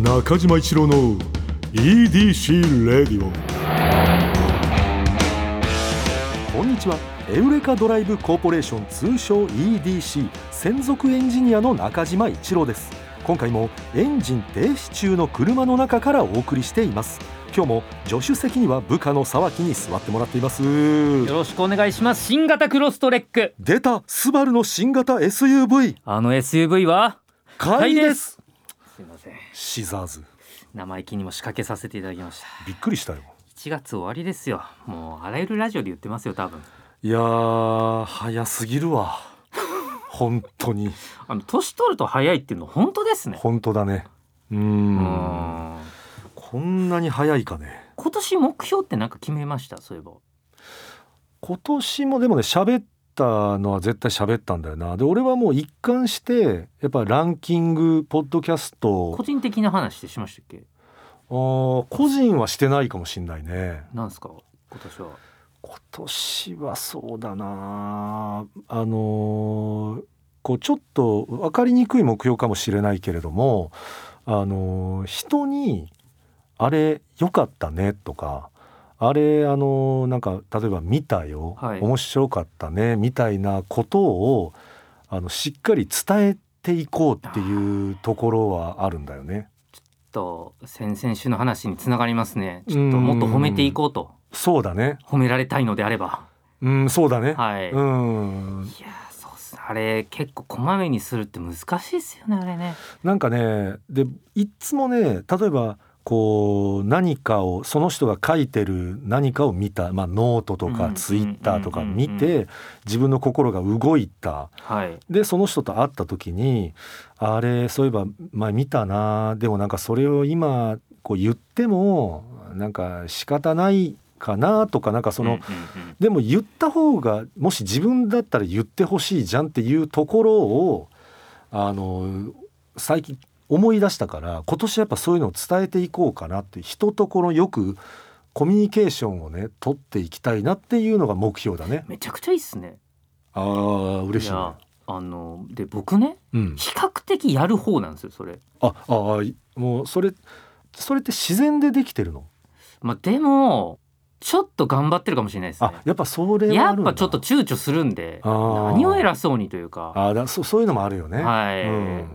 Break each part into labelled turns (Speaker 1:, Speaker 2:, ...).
Speaker 1: 中島一郎の EDC レディオこんにちは。エウレカドライブコーポレーション通称 EDC 専属エンジニアの中島一郎です。今回もエンジン停止中の車の中からお送りしています。今日も助手席には部下の沢木に座ってもらっています。
Speaker 2: よろしくお願いします。新型クロストレック。
Speaker 1: 出た。スバルの新型 SUV
Speaker 2: あの SUV は？
Speaker 1: 買いですシザーズ
Speaker 2: 生意気にも仕掛けさせていただきました。
Speaker 1: びっくりしたよ。
Speaker 2: 1月終わりですよ。もうあらゆるラジオで言ってますよ多分。
Speaker 1: いやー早すぎるわ。本当に。
Speaker 2: あの年取ると早いっていうの本当ですね。
Speaker 1: 本当だね。うー
Speaker 2: うんん。
Speaker 1: こんなに早いかね。
Speaker 2: 今年目標ってなんか決めました？そういえば。
Speaker 1: 今年もでもね喋ったのは絶対喋ったんだよな。で俺はもう一貫してやっぱランキングポッドキャスト。
Speaker 2: 個人的な話ってしましたっけ？
Speaker 1: あー個人はしてないかもしんないね。
Speaker 2: なんですか？今年は。
Speaker 1: 今年はそうだな。あのーこうちょっと分かりにくい目標かもしれないけれどもあのー人に「あれ良かったね」とか「あれあのーなんか例えば見たよ、
Speaker 2: はい。
Speaker 1: 面白かったね」みたいなことをあのしっかり伝えていこうっていうところはあるんだよね。
Speaker 2: と先々週の話につながりますね。ちょっともっと褒めていこうと。
Speaker 1: そうだね。
Speaker 2: 褒められたいのであれば。
Speaker 1: うん、そうだね。
Speaker 2: はい、
Speaker 1: うん、
Speaker 2: いやーそうっすね。あれ結構こまめにするって難しいですよねあれね。
Speaker 1: なんかねでいっつもね例えばこう何かをその人が書いてる何かを見た、まあ、ノートと
Speaker 2: うん。
Speaker 1: かツイッターとか
Speaker 2: うん
Speaker 1: 見て自分の心が動いた。
Speaker 2: はい。
Speaker 1: でその人と会った時にあれそういえば前見たな。でもなんかそれを今こう言ってもなんか仕方ないかなとかなんかその、でも言った方がもし自分だったら言ってほしいじゃんっていうところをあの最近思い出したから今年やっぱそういうのを伝えていこうかなって人とこのよくコミュニケーションをね取っていきたいなっていうのが目標だね。
Speaker 2: めちゃくちゃいいっすね
Speaker 1: ああ嬉しい。
Speaker 2: あので僕ね
Speaker 1: うん、
Speaker 2: 比較的やる方なんですよそれ
Speaker 1: ああいもうそれそれって自然でできてるの？
Speaker 2: まあでもちょっと頑張ってるかもしれないですね。
Speaker 1: あやっぱそれは
Speaker 2: やっぱちょっと躊躇するんで何を偉そうにというか。
Speaker 1: あだそそういうのもあるよね。
Speaker 2: はい、
Speaker 1: う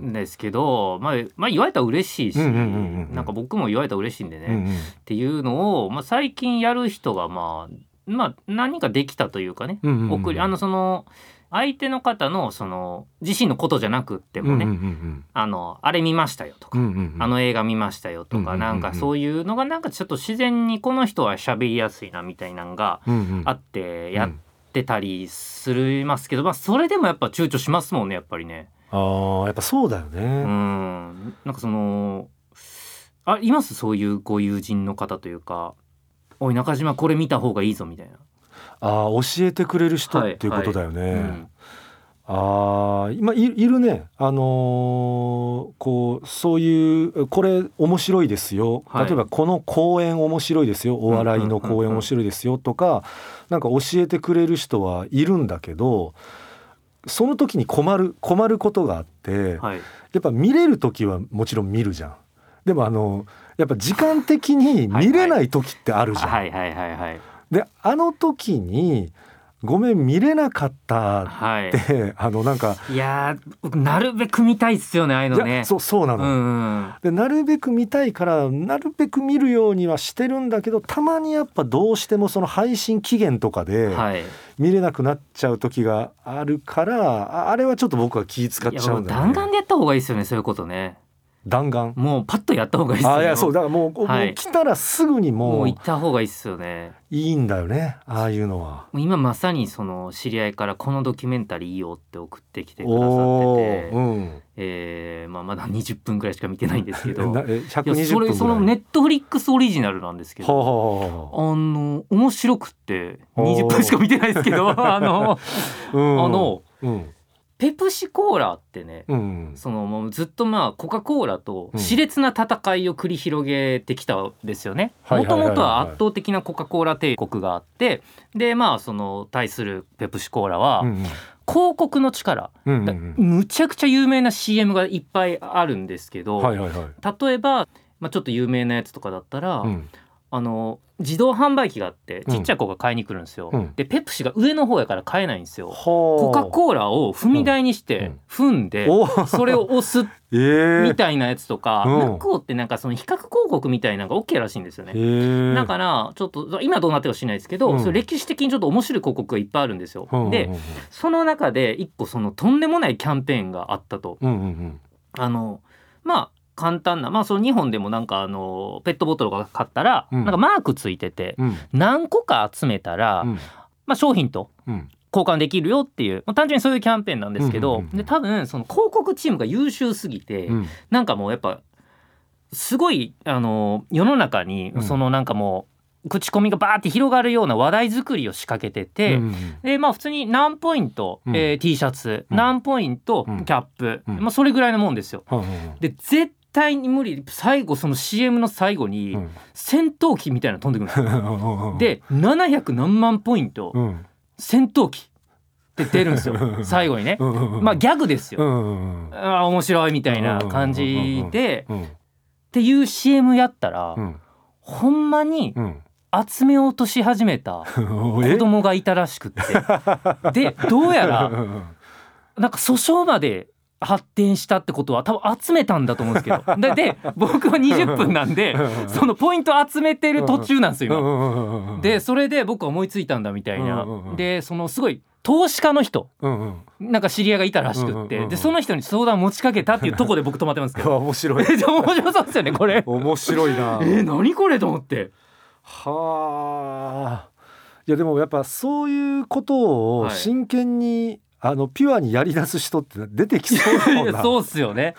Speaker 1: ん。
Speaker 2: ですけど、まあ、まあ言われたら嬉しいし、なんか僕も言われたら嬉しいんでね、
Speaker 1: うんうん。
Speaker 2: っていうのを、まあ、最近やる人がまあまあ何かできたというかね、送りあのその相手の方のその自身のことじゃなくってもね、
Speaker 1: うんうんうん
Speaker 2: あのあれ見ましたよとか、
Speaker 1: うんうんうん
Speaker 2: あの映画見ましたよとか、
Speaker 1: うんうんうんうん
Speaker 2: なんかそういうのがなんかちょっと自然にこの人は喋りやすいなみたいなのがあってやってたりするますけど、まあそれでもやっぱ躊躇しますもんねやっぱりね。
Speaker 1: ああやっぱそうだよ
Speaker 2: う
Speaker 1: ね。
Speaker 2: んなんかそのあいます？そういうご友人の方というか「おい中島これ見た方がいいぞ」みたいな。
Speaker 1: ああ教えてくれる人っていうことだよね。
Speaker 2: うん。
Speaker 1: ああ今いいるね。あのーこうそういうこれ面白いですよ、
Speaker 2: はい。
Speaker 1: 例えばこの公演面白いですよ。お笑いの公演面白いですよ。とかなんか教えてくれる人はいるんだけどその時に困る困ることがあって、
Speaker 2: はい、
Speaker 1: やっぱ見れる時はもちろん見るじゃん。でもあのやっぱ時間的に見れない時ってあるじゃん。
Speaker 2: はいはいはいはい
Speaker 1: であの時に「ごめん見れなかった」
Speaker 2: はい。
Speaker 1: って あのなんか
Speaker 2: いやなるべく見たいっすよねああいうのね。
Speaker 1: そうそうなの、
Speaker 2: うんうん
Speaker 1: でなるべく見たいからなるべく見るようにはしてるんだけどたまにやっぱどうしてもその配信期限とかで
Speaker 2: はい。
Speaker 1: 見れなくなっちゃう時があるからああれはちょっと僕は気使っちゃうんだよね。
Speaker 2: 弾丸でやった方がいいですよねそういうことね
Speaker 1: 弾丸。
Speaker 2: もうパッとやった方がいいっすよ。
Speaker 1: あいやそうだからもう,、
Speaker 2: はい。
Speaker 1: もう来たらすぐにもう
Speaker 2: もう行った方がいいっすよね。
Speaker 1: いいんだよねああいうのは。
Speaker 2: 今まさにその知り合いからこのドキュメンタリーいいよって送ってきてくださって
Speaker 1: お
Speaker 2: て
Speaker 1: ー、うん。
Speaker 2: えーまあ、まだ20分ぐらいしか見てないんですけど。
Speaker 1: な え
Speaker 2: いや
Speaker 1: 120分ぐらい？
Speaker 2: それそのネットフリックスオリジナルなんですけ
Speaker 1: はあ
Speaker 2: ど
Speaker 1: はあは
Speaker 2: あの面白くって
Speaker 1: おー
Speaker 2: 20分しか見てないですけど。あの
Speaker 1: あうん。
Speaker 2: あの
Speaker 1: うん
Speaker 2: ペプシコーラってね、
Speaker 1: うん。
Speaker 2: そのもうずっとまあコカ・コーラと
Speaker 1: うん
Speaker 2: 熾烈な戦いを繰り広げてきたんですよね。もともとは圧倒的なコカ・コーラ帝国があってでまあその対するペプシコーラは
Speaker 1: うん
Speaker 2: 広告の力、
Speaker 1: うんうん
Speaker 2: だ
Speaker 1: うん。
Speaker 2: むちゃくちゃ有名な CM がいっぱいあるんですけど、
Speaker 1: はいはいはい。
Speaker 2: 例えば、まあ、ちょっと有名なやつとかだったら、
Speaker 1: うん
Speaker 2: あの自動販売機があって
Speaker 1: うん。
Speaker 2: ちっちゃい子が買いに来るんですよ。
Speaker 1: うん。
Speaker 2: でペプシが上の方やから買えないんですよ。
Speaker 1: コ
Speaker 2: コカ・コーラを踏み台にして踏んで、
Speaker 1: お
Speaker 2: それを押す
Speaker 1: えー、
Speaker 2: みたいなやつとか、
Speaker 1: うん
Speaker 2: 向こうってなんかその比較広告みたいなのが OK らしいんですよね。
Speaker 1: えー、
Speaker 2: だからちょっと今どうなってるか知らないですけど、
Speaker 1: うん。
Speaker 2: それ歴史的にちょっと面白い広告がいっぱいあるんですよ。
Speaker 1: うんうんうん。
Speaker 2: でその中で一個そのとんでもないキャンペーンがあったと。
Speaker 1: うんうんうん。
Speaker 2: あのまあ簡単なまあその日本でもなんかあのペットボトルが買ったら、
Speaker 1: うん。
Speaker 2: なんかマークついてて
Speaker 1: うん。
Speaker 2: 何個か集めたら、
Speaker 1: うん。
Speaker 2: まあ、商品と
Speaker 1: うん。
Speaker 2: 交換できるよっていう、まあ、単純にそういうキャンペーンなんですけど、で多分その広告チームが優秀すぎて、
Speaker 1: うん。
Speaker 2: なんかもうやっぱすごいあの世の中に
Speaker 1: うん。
Speaker 2: そのなんかもう口コミがバーって広がるような話題作りを仕掛けてて、
Speaker 1: うんうん
Speaker 2: でまあ普通に何ポイント、
Speaker 1: うん。
Speaker 2: えー T シャツ、
Speaker 1: うん。
Speaker 2: 何ポイント、
Speaker 1: うん。
Speaker 2: キャップ、
Speaker 1: うん。
Speaker 2: まあ、それぐらいのもんですよ。で絶対に無理。最後その CM の最後に
Speaker 1: うん。
Speaker 2: 戦闘機みたいなの飛んでくるんですよ。
Speaker 1: うん。
Speaker 2: で700何万ポイント、
Speaker 1: うん。
Speaker 2: 戦闘機って出るんですよ。最後にね。まあギャグですよ。あー面白いみたいな感じで。
Speaker 1: うん。
Speaker 2: っていう CM やったら、
Speaker 1: うん。
Speaker 2: ほんまに
Speaker 1: うん。
Speaker 2: 集めようとし始めた 子
Speaker 1: え
Speaker 2: 供がいたらしくって。でどうやらなんか訴訟まで発展したってことは多分集めたんだと思うんですけど でで僕は20分なんでそのポイント集めてる途中なんですよ今。
Speaker 1: 今
Speaker 2: でそれで僕は思いついたんだみたいなでそのすごい投資家の人
Speaker 1: うんうん
Speaker 2: なんか知り合いがいたらしくって
Speaker 1: うんうんうんうん
Speaker 2: でその人に相談持ちかけたっていうところで僕止まってますけど
Speaker 1: 面白い
Speaker 2: 面白そうですよねこれ。
Speaker 1: 面白いな
Speaker 2: えー、何これと思って。
Speaker 1: はあいやでもやっぱそういうことを
Speaker 2: はい
Speaker 1: 真剣に、あのピュアにやり出す人って出てきそうな。
Speaker 2: そうっすよね。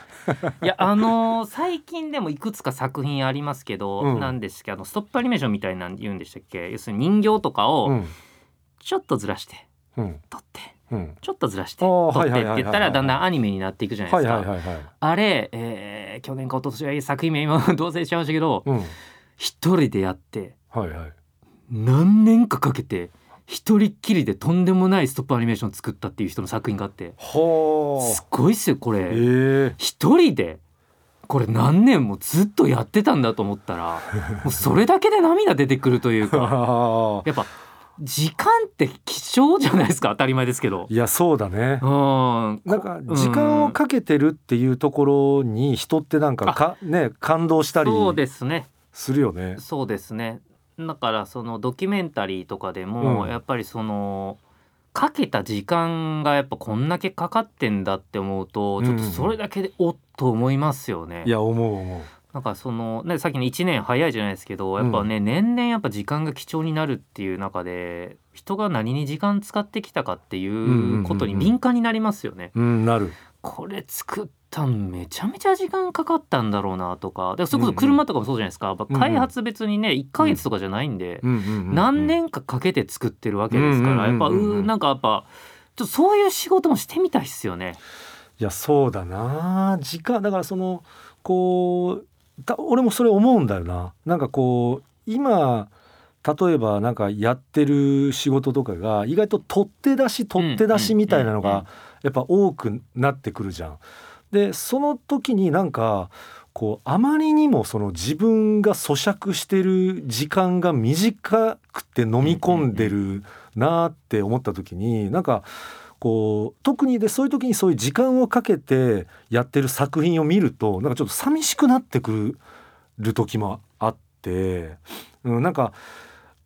Speaker 2: いやあのー最近でもいくつか作品ありますけど、
Speaker 1: うん。
Speaker 2: なんですけどストップアニメーションみたいなん言うんでしたっけ？要するに人形とかを
Speaker 1: うん。
Speaker 2: ちょっとずらして
Speaker 1: うん。
Speaker 2: 撮って
Speaker 1: うん。
Speaker 2: ちょっとずらして撮ってって言ったらだんだんアニメになっていくじゃないですか。あれ、えー去年か一昨年は作品名今どうせしちゃいましたけど
Speaker 1: うん。
Speaker 2: 一人でやって
Speaker 1: はいはい。
Speaker 2: 何年かかけて一人っきりでとんでもないストップアニメーションを作ったっていう人の作品があって。
Speaker 1: は
Speaker 2: すごいっすよこれ。一人でこれ何年もずっとやってたんだと思ったら もうそれだけで涙出てくるというか。
Speaker 1: はあ。
Speaker 2: やっぱ時間って貴重じゃないですか当たり前ですけど。
Speaker 1: いやそうだね。
Speaker 2: うん。
Speaker 1: なんか時間をかけてるっていうところに人ってなんかかね感動したり
Speaker 2: そうですね。
Speaker 1: するよね。
Speaker 2: そうですねだからそのドキュメンタリーとかでも、
Speaker 1: うん
Speaker 2: やっぱりそのかけた時間がやっぱこんだけかかってんだって思うとちょっとそれだけでおっと思いますよね。
Speaker 1: いや思う思う。
Speaker 2: なんかそのねさっきの1年早いじゃないですけどやっぱね、年々やっぱ時間が貴重になるっていう中で人が何に時間使ってきたかっていうことに敏感になりますよね。
Speaker 1: うんなる。
Speaker 2: これ作ったんめちゃめちゃ時間かかったんだろうなとか。でそれこそ車とかもそうじゃないですか、やっぱ開発別にね1ヶ月とかじゃないんで、
Speaker 1: うんうん。うんうん
Speaker 2: 何年かかけて作ってるわけですから、やっぱ
Speaker 1: うんうんうんうん。
Speaker 2: うなんかやっぱちょっとそういう仕事もしてみたいっすよね。
Speaker 1: いやそうだな。時間だからそのこうた俺もそれ思うんだよな。なんかこう今例えばなんかやってる仕事とかが意外と取って出し取って出しみたいなの
Speaker 2: うんうんうん
Speaker 1: がやっぱ多くなってくるじゃん。でその時になんかこうあまりにもその自分が咀嚼してる時間が短くて飲み込んでるなって思った時になんかこう特にでそういう時にそういう時間をかけてやってる作品を見るとなんかちょっと寂しくなってくる時もあって、うん、なんか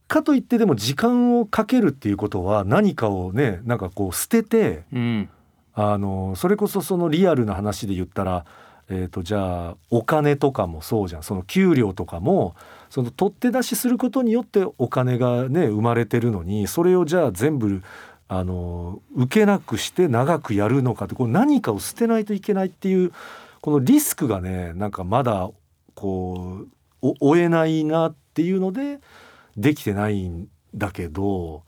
Speaker 1: かといってでも時間をかけるっていうことは何かをねなんかこう捨てて
Speaker 2: うん。
Speaker 1: あのそれこそそのリアルな話で言ったら、えー、とじゃあお金とかもそうじゃん。その給料とかもその取って出しすることによってお金がね生まれてるのにそれをじゃあ全部あの受けなくして長くやるのかってこう何かを捨てないといけないっていうこのリスクがねなんかまだこう追えないなっていうのでできてないんだけど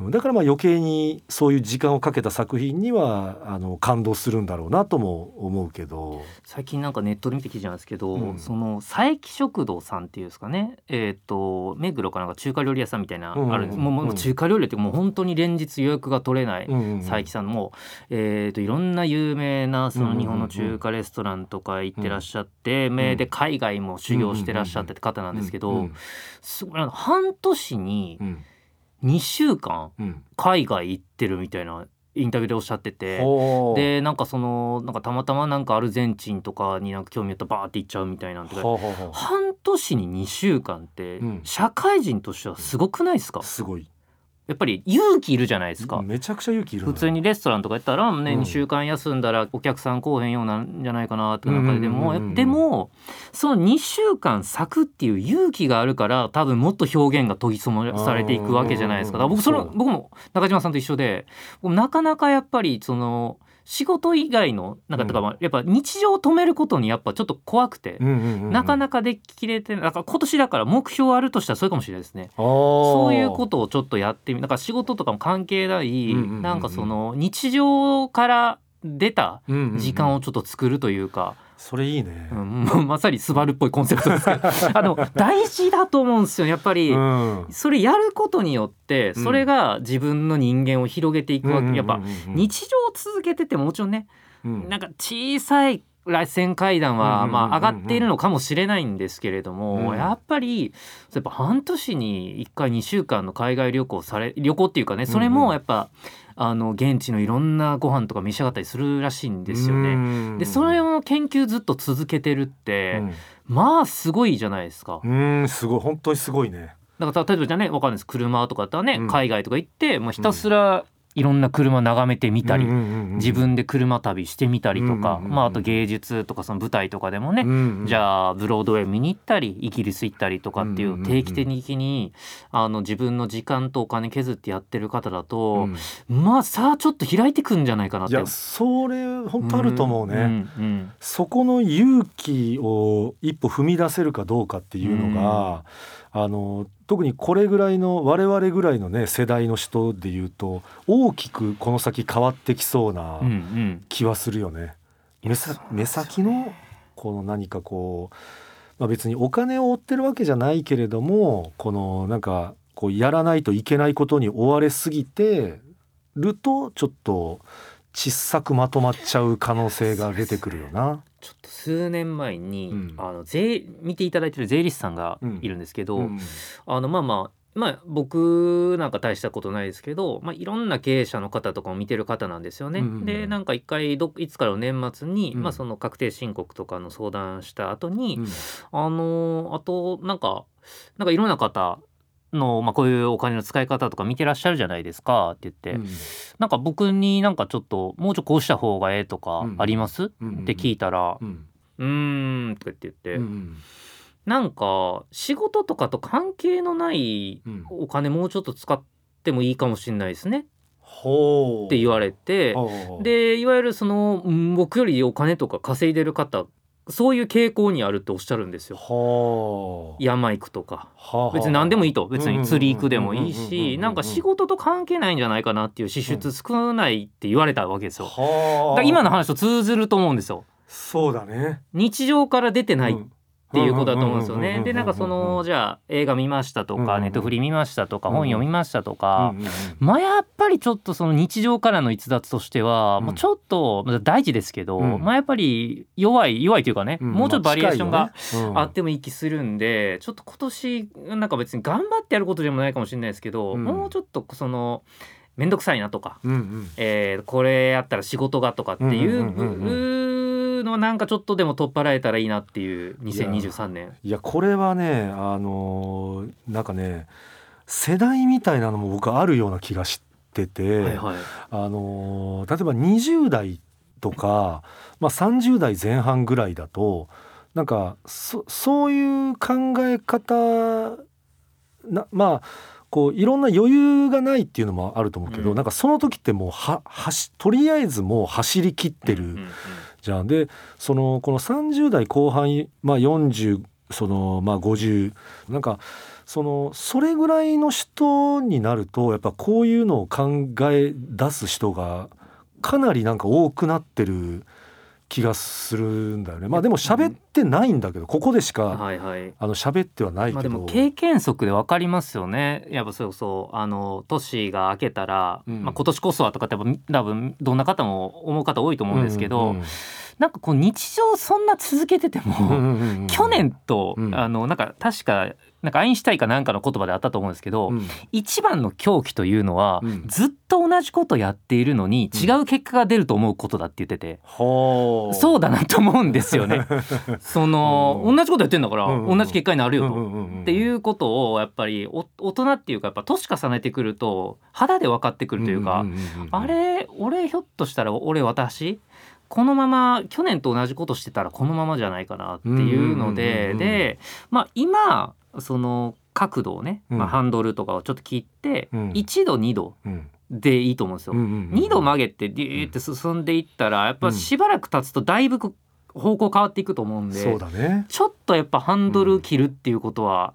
Speaker 1: だからまあ余計にそういう時間をかけた作品にはあの感動するんだろうなとも思うけど。
Speaker 2: 最近なんかネットで見て記事なんですけど、
Speaker 1: うん。
Speaker 2: その佐伯食堂さんっていうんですかね。えっ、と目黒かなんか中華料理屋さんみたいな
Speaker 1: うんうん
Speaker 2: あるもう中華料理ってもう本当に連日予約が取れない、
Speaker 1: うんうんうん。
Speaker 2: 佐伯さんも、えー、といろんな有名なそ
Speaker 1: うんうんうん
Speaker 2: の日本の中華レストランとか行ってらっしゃって、名で海外も修行してらっしゃってって方なんですけど、
Speaker 1: うん
Speaker 2: すごい半年に
Speaker 1: うん
Speaker 2: 2週間
Speaker 1: うん。
Speaker 2: 海外行ってるみたいなインタビューでおっしゃってて。
Speaker 1: ほう。
Speaker 2: でなんかそのなんかたまたまなんかアルゼンチンとかになんか興味あったらバーって行っちゃうみたいなんて半年に2週間って
Speaker 1: うん。
Speaker 2: 社会人としてはすごくないですか？
Speaker 1: すごい
Speaker 2: やっぱり勇気いるじゃないですか。
Speaker 1: めちゃくちゃ勇気いる
Speaker 2: 普通にレストランとかやったらね
Speaker 1: うん。
Speaker 2: 2週間休んだらお客さん来おへんようなんじゃないかなって中ででも
Speaker 1: うんうん
Speaker 2: でもその2週間咲くっていう勇気があるから多分もっと表現が研ぎ澄まされていくわけじゃないですか。僕その僕も中島さんと一緒で僕なかなかやっぱりその仕事以外のなんか
Speaker 1: うん。
Speaker 2: やっぱ日常を止めることにやっぱちょっと怖くて。なか
Speaker 1: か
Speaker 2: なかできれてない。だから今年だから目標あるとしたらそれかもしれないですね。
Speaker 1: そ
Speaker 2: そういうことをちょっとやってみだから仕事とかも関係ない、
Speaker 1: うんうんうんうん。
Speaker 2: なんかその日常から出た時間
Speaker 1: を
Speaker 2: をちょっと作るというか、
Speaker 1: それいいね。
Speaker 2: うんまさにスバルっぽいコンセプトですけど。あの大事だと思うんですよやっぱり。
Speaker 1: うん。
Speaker 2: それやることによって
Speaker 1: うん。
Speaker 2: それが自分の人間を広げていくわけ、やっぱ日常を続けててももちろんね
Speaker 1: うん。
Speaker 2: なんか小さい螺旋階段はまあ上がっているのかもしれないんですけれども、
Speaker 1: うん。
Speaker 2: やっぱりやっぱ半年に1回2週間の海外旅行され旅行っていうかねそれもやっぱ、あの現地のいろんなご飯とか召し上がったりするらしいんですよ
Speaker 1: う
Speaker 2: ね。
Speaker 1: ん。
Speaker 2: でそれを研究ずっと続けてるって、まあすごいじゃないですか。
Speaker 1: うんうんすごい本当にすごいね。
Speaker 2: だから例えばじゃあねわかんないです。車とかだったらね、
Speaker 1: うん。
Speaker 2: 海外とか行ってもうひたすらいろんな車眺めてみたり、自分で車旅してみたりとか、
Speaker 1: うんうんうんうん。
Speaker 2: まあ、あと芸術とかその舞台とかでもね、じ
Speaker 1: あ
Speaker 2: ゃあブロードウェイ見に行ったりイギリス行ったりとかってい
Speaker 1: うんうんうんう
Speaker 2: うん。定期的にあの自分の時間とお金削ってやってる方だと、まあさあちょっと開いてくんじゃないかなって。
Speaker 1: いやそれ本当あると思うね、
Speaker 2: んうん
Speaker 1: そこの勇気を一歩踏み出せるかどうかっていうのが、あの特にこれぐらいの我々ぐらいのね世代の人でいうと大きくこの先変わってきそうな
Speaker 2: うんうん
Speaker 1: 気はするよね。目さ目先のこの何かこう、まあ、別にお金を追ってるわけじゃないけれどもこのなんかこうやらないといけないことに追われすぎてるとちょっと小さくまとまっちゃう可能性が出てくるよな。
Speaker 2: ちょっと数年前に、
Speaker 1: うん。
Speaker 2: あの税見ていただいてる税理士さんがいるんですけど、
Speaker 1: うん。
Speaker 2: あのまあまあまあ僕なんか大したことないですけど、まあ、いろんな経営者の方とかを見てる方なんですよね。
Speaker 1: うんうんうん。
Speaker 2: でなんか一回どいつからの年末に、
Speaker 1: うん。
Speaker 2: まあ、その確定申告とかの相談した後に、
Speaker 1: うん。
Speaker 2: あのーあとなんかなんかいろんな方の、まあ、こういうお金の使い方とか見てらっしゃるじゃないですかって言って、
Speaker 1: うん。
Speaker 2: なんか僕になんかちょっともうちょっとこうした方がええとか
Speaker 1: うん。
Speaker 2: あります、
Speaker 1: うん
Speaker 2: って聞いたら
Speaker 1: うん「
Speaker 2: うーん」とかって言って、
Speaker 1: うん
Speaker 2: なんか仕事とかと関係のない
Speaker 1: うん。
Speaker 2: お金もうちょっと使ってもいいかもしれないですね。
Speaker 1: ほう。
Speaker 2: って言われて。でいわゆるそのうん僕よりお金とか稼いでる方そういう傾向にあるっておっしゃるんですよ。
Speaker 1: はあ。
Speaker 2: 山行くとか。
Speaker 1: はあ
Speaker 2: 別に何でもいいと。
Speaker 1: うん
Speaker 2: 別に釣り行くでもいいしなんか仕事と関係ないんじゃないかなっていう支出少ないって言われたわけですよ。だ今の話と通ずると思うんですよ。
Speaker 1: そうだね。
Speaker 2: 日常から出てない
Speaker 1: っ
Speaker 2: っていうことだと思うんですよね。でなんかそのじゃあ映画見ましたとかネットフリ見ましたとか本読みましたとかまあやっぱりちょっとその日常からの逸脱としては、もうちょっと大事ですけど、まあやっぱり弱い弱いというかね、もうちょっとバリエーションが
Speaker 1: あ
Speaker 2: ってもいい気するんでちょっと今年なんか別に頑張ってやることでもないかもしれないですけど、もうちょっとその面倒くさいなとか、
Speaker 1: うんうん
Speaker 2: えこれやったら仕事がとかっていうのはなんかちょっとでも取っ払えたらいいなっていう2023年。
Speaker 1: いやこれはねあのーなんかね世代みたいなのも僕あるような気がしてて、
Speaker 2: はいはい。
Speaker 1: あのー例えば20代とか、まあ、30代前半ぐらいだとなんかそそういう考え方なまあこういろんな余裕がないっていうのもあると思うけど、
Speaker 2: うん。
Speaker 1: なんかその時ってもうははしとりあえずもう走り切ってるじゃん。でそのこの30代後半、まあ、40そのまあ50なんかそのそれぐらいの人になるとやっぱこういうのを考え出す人がかなりなんか多くなってる気がするんだよね。まあでも喋ってないんだけどここでしか
Speaker 2: はいはい。
Speaker 1: あの喋ってはない
Speaker 2: まあ
Speaker 1: けど、
Speaker 2: でも経験則で分かりますよね。やっぱそうそう。あの年が明けたら、
Speaker 1: うん。
Speaker 2: まあ、今年こそはとかってやっぱ多分どんな方も思う方多いと思うんですけど、
Speaker 1: うん。
Speaker 2: なんかこう日常そんな続けてても、
Speaker 1: うんうんうんうん。
Speaker 2: 去年と、
Speaker 1: うん。
Speaker 2: あのなんか確かなんかアインシュタインかなんかの言葉であったと思うんですけど、
Speaker 1: うん。
Speaker 2: 一番の狂気というのは、
Speaker 1: うん。
Speaker 2: ずっと同じことやっているのに
Speaker 1: うん。
Speaker 2: 違う結果が出ると思うことだって言ってて、
Speaker 1: はあ。
Speaker 2: そうだなと思うんですよね。その、
Speaker 1: うん。
Speaker 2: 同じことやってんだから、
Speaker 1: うんうん
Speaker 2: 同じ結果になるよと。
Speaker 1: うんうんうんうん。
Speaker 2: っていうことをやっぱりお大人っていうかやっぱ年重ねてくると肌で分かってくるというか、
Speaker 1: んんんうん
Speaker 2: あれ俺ひょっとしたら俺私このまま去年と同じことしてたらこのままじゃないかなっていうの
Speaker 1: うんうんうんうん
Speaker 2: ででまあ今その角度をね、
Speaker 1: うん。
Speaker 2: まあ、ハンドルとかをちょっと切って、
Speaker 1: うん。
Speaker 2: 1度2度
Speaker 1: うん。
Speaker 2: でいいと思うんですよ。
Speaker 1: うんうんうん
Speaker 2: 2度曲げてデューって進んでいったらやっぱしばらく経つとだいぶ方向変わっていくと思うんで、
Speaker 1: ね。
Speaker 2: ちょっとやっぱハンドル切るっていうことは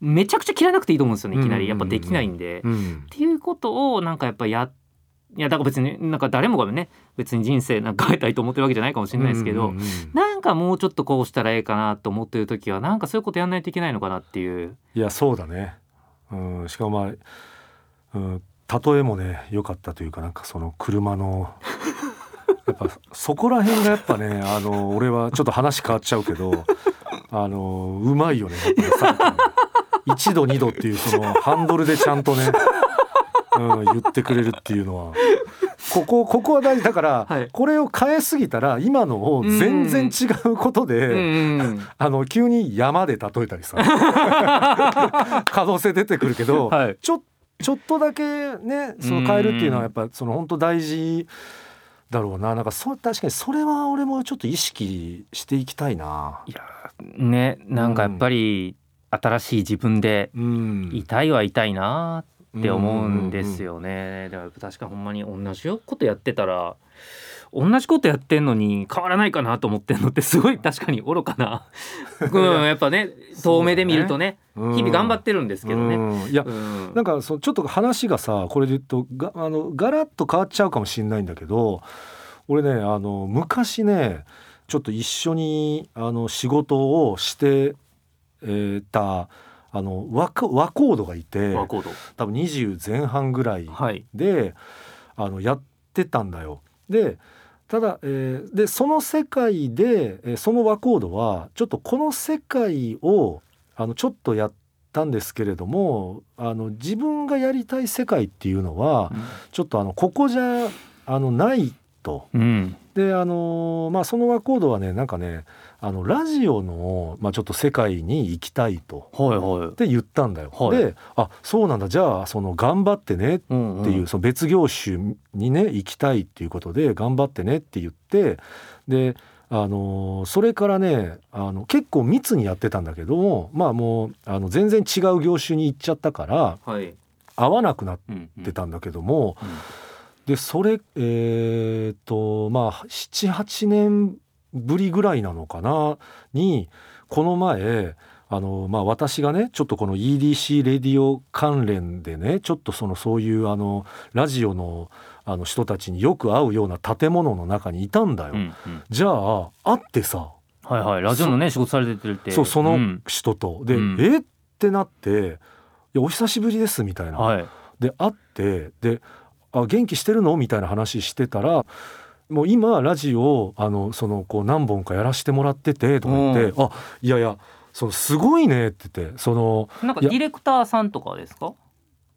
Speaker 2: めちゃくちゃ切らなくていいと思うんですよねいきなり。やっぱできないんで。
Speaker 1: うん。
Speaker 2: っていうことをなんかやっぱやいやだから別になんか誰もがね別に人生なんか変えたいと思ってるわけじゃないかもしれないですけど、
Speaker 1: うんうんうん
Speaker 2: なんかもうちょっとこうしたらええかなと思ってる時はなんかそういうことやんないといけないのかなっていう。
Speaker 1: いやそうだね、うん、しかもまあ、うん、例えもね良かったというかなんかその車の やっぱそこら辺がやっぱねあの俺はちょっと話変わっちゃうけどあのうまいよねやっぱりさ1度2度っていうそのハンドルでちゃんとね、うん、言ってくれるっていうのは。ここここは大事だから、
Speaker 2: はい。
Speaker 1: これを変えすぎたら今のを全然違うことで、
Speaker 2: うん
Speaker 1: あの急に山で例えたりさ。可能性出てくるけど、
Speaker 2: はい。
Speaker 1: ちょちょっとだけねその変えるっていうのはやっぱその本当大事だろうな。なんかそう確かにそれは俺もちょっと意識していきたいな。
Speaker 2: いやねなんかやっぱり新しい自分で
Speaker 1: うん。
Speaker 2: いたいはいたいなって思うんですよね。だから確かほんまに同じことやってたら同じことやってんのに変わらないかなと思ってんのってすごい確かに愚かな、うん、やっぱね遠目で見るとね
Speaker 1: うん
Speaker 2: 日々頑張ってるんですけどね。
Speaker 1: うん。いや
Speaker 2: うん。
Speaker 1: なんかそうちょっと話がさこれで言うとがあのガラッと変わっちゃうかもしれないんだけど俺ねあの昔ねちょっと一緒にあの仕事をして、えーたあの若若コードがいて
Speaker 2: ワーコード。
Speaker 1: 多分20前半ぐらい
Speaker 2: はい。
Speaker 1: であのやってたんだよ。でただ、えーでその世界で、えーその和コードはちょっとこの世界をあのちょっとやったんですけれどもあの自分がやりたい世界っていうのはちょっとあのここじゃあのないと。
Speaker 2: うん。
Speaker 1: であのーまあその和コードはねなんかねあのラジオの、まあ、ちょっと世界に行きたいと。
Speaker 2: はいはい。
Speaker 1: って言ったんだよ。
Speaker 2: はい。
Speaker 1: であそうなんだ。じゃあその頑張ってね
Speaker 2: うん
Speaker 1: っていう、その別業種にね行きたいっていうことで頑張ってねって言ってであのーそれからねあの結構密にやってたんだけどもまあもうあの全然違う業種に行っちゃったから
Speaker 2: はい。
Speaker 1: 合わなくなっ
Speaker 2: うんうん
Speaker 1: てたんだけども、
Speaker 2: うん
Speaker 1: でそれえーっとまあ78年ぶりぐらいなのかな？にこの前あのまあ私がねちょっとこの EDC レディオ関連でねちょっとそのそういうあのラジオのあの人たちによく会うような建物の中にいたんだよ。
Speaker 2: うんうん。
Speaker 1: じゃあ会ってさ。
Speaker 2: はいはい。ラジオのね仕事されてるって。
Speaker 1: そうその
Speaker 2: ん。
Speaker 1: 人と、で、
Speaker 2: うん。
Speaker 1: え？ってなって「いやお久しぶりです」みたいな。
Speaker 2: はい。
Speaker 1: で会ってで「あ元気してるの?」みたいな話してたらもう今ラジオあのそのこう何本かやらしてもらっててとか言って「あいやいやそのすごいね」って言ってその
Speaker 2: なんかディレクターさんとかですか？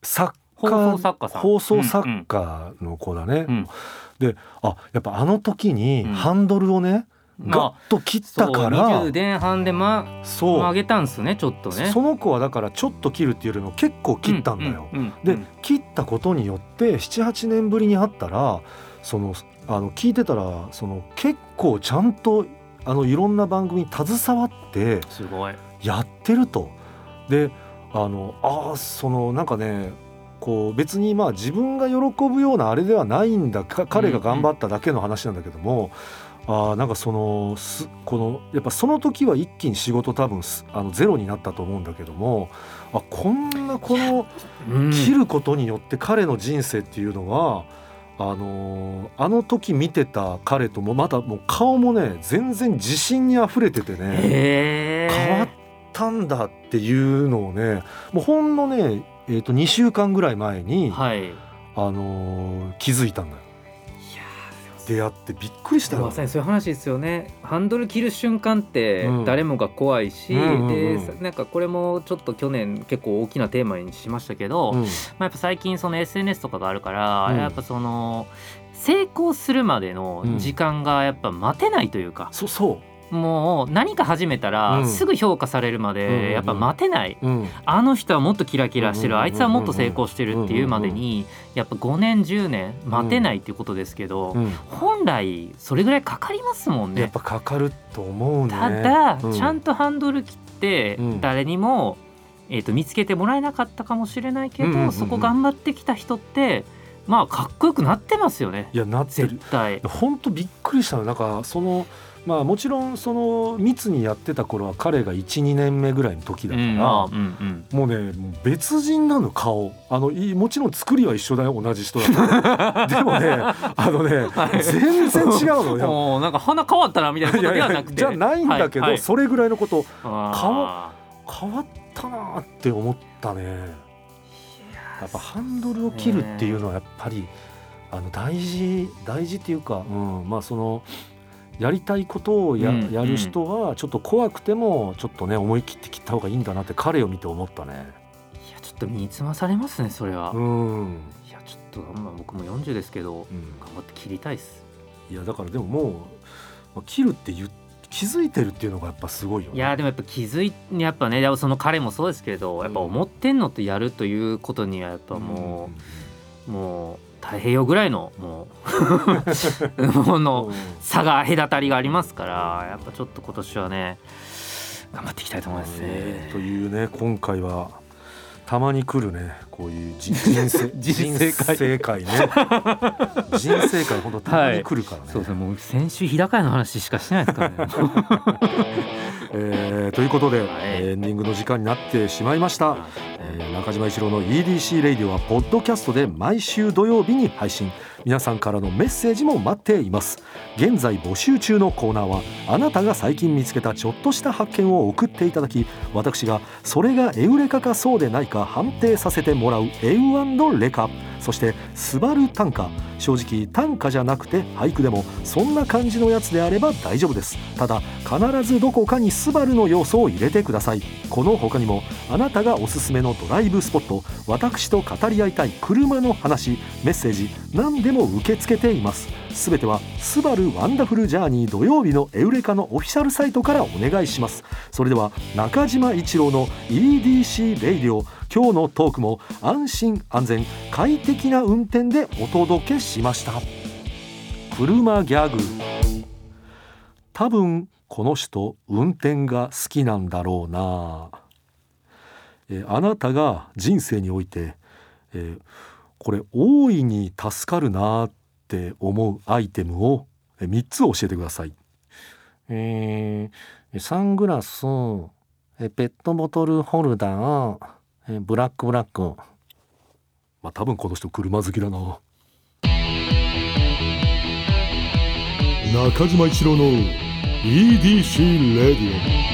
Speaker 1: 作
Speaker 2: 放
Speaker 1: 家
Speaker 2: 送作家さん。
Speaker 1: 放送作家の子だね。
Speaker 2: うん。うん
Speaker 1: であやっぱあの時に
Speaker 2: うん。
Speaker 1: ハンドルをね、
Speaker 2: まあ
Speaker 1: ガッと切ったから、
Speaker 2: 20前半でま
Speaker 1: そう。
Speaker 2: 曲げたんすねちょっとね。
Speaker 1: その子はだからちょっと切るっていうよりも結構切ったんだよ。
Speaker 2: うんうんうん
Speaker 1: で切ったことによって78年ぶりに会ったらそのあの聞いてたらその結構ちゃんとあのいろんな番組に携わって
Speaker 2: すごい。
Speaker 1: やってると。であのあーそのなんかねこう別にまあ自分が喜ぶようなあれではないんだ。か彼が頑張っただけの話なんだけども、あなんかそのすこのやっぱその時は一気に仕事多分あのゼロになったと思うんだけどもあこんなこの切ることによって彼の人生っていうのは、あのあの時見てた彼ともまたもう顔もね全然自信にあふれててね変わったんだっていうのをねもうほんのね、えー、と2週間ぐらい前に、はい、あの気づいたんだよ。出会ってびっくりした
Speaker 2: まさにそういう話ですよね。ハンドル切る瞬間って誰もが怖いし、うん、でなんかこれもちょっと去年結構大きなテーマにしましたけど、うん、まあ、やっぱ最近その SNS とかがあるから、うん、やっぱその成功するまでの時間がやっぱ待てないというか、
Speaker 1: そうそう
Speaker 2: もう何か始めたらすぐ評価されるまでやっぱ待てない、あの人はもっとキラキラしてるあいつはもっと成功してるっていうまでにやっぱ5年10年待てないっていうことですけど、本来それぐらいかかりますもんね。
Speaker 1: やっぱかかると思う、ね、
Speaker 2: ただ、ちゃんとハンドル切って誰にも、えー、と見つけてもらえなかったかもしれないけど、そこ頑張ってきた人ってまあかっこよくなってますよね。
Speaker 1: いやなって
Speaker 2: る。絶対。
Speaker 1: 本当びっくりしたなんかそのまあもちろんその密にやってた頃は彼が12年目ぐらいの時だから、うん。うんうん、もうね別人なの顔あのもちろん作りは一緒だよ同じ人だ でもねあのね、はい、全然違うの
Speaker 2: よなんか鼻変わったなみたいなことではなくて。
Speaker 1: じゃないんだけど、はいはい、それぐらいのこと顔変わったなって思ったね。やっぱハンドルを切るっていうのはやっぱりあの大事大事っていうか、うん、まあそのやりたいことをやうん、やる人はちょっと怖くてもちょっとね思い切って切った方がいいんだなって彼を見て思ったね。
Speaker 2: いやちょっと身につまされますねそれは。
Speaker 1: うん、
Speaker 2: いやちょっと、まあ、僕も40ですけど、うん、頑張って切りたいです。
Speaker 1: いやだからでももう切るって言気づいてるっていうのがやっぱすごいよ、ね、
Speaker 2: いやでもやっぱ気づいやっぱねその彼もそうですけどやっぱ思ってんのとやるということにはやっぱもう、うん、もう太平洋ぐらいのもうの差が隔たりがありますからやっぱちょっと今年はね頑張っていきたいと思いますね。
Speaker 1: というね今回はたまに来るねこういう人生 人生会。ね。人生会本当たまに来るからね、はい、
Speaker 2: そうですね。もう先週日高屋の話しかしてないですからね。
Speaker 1: えー、ということで、はい、エンディングの時間になってしまいました、えー、中島一郎の EDC レイディオはポッドキャストで毎週土曜日に配信皆さんからのメッセージも待っています。現在募集中のコーナーはあなたが最近見つけたちょっとした発見を送っていただき私がそれがエウレカかそうでないか判定させてもらうエウレカそして「スバル短歌」正直短歌じゃなくて俳句でもそんな感じのやつであれば大丈夫です。ただ必ずどこかにスバルの要素を入れてください。この他にもあなたがおすすめのドライブスポット私と語り合いたい車の話メッセージ何でも受け付けています。すべては「 SUBARU Wonderful Journey 土曜日のエウレカ」のオフィシャルサイトからお願いします。それでは中島一郎の EDC レイディオ今日のトークも安心安全快適な運転でお届けしました。車ギャグ。多分この人運転が好きなんだろうな。えあなたが人生において、えこれ大いに助かるなって思うアイテムを3つ教えてください。えー、サングラスペットボトルホルダーブラックブラックまあ多分この人車好きだな。中島一郎の EDC レディオ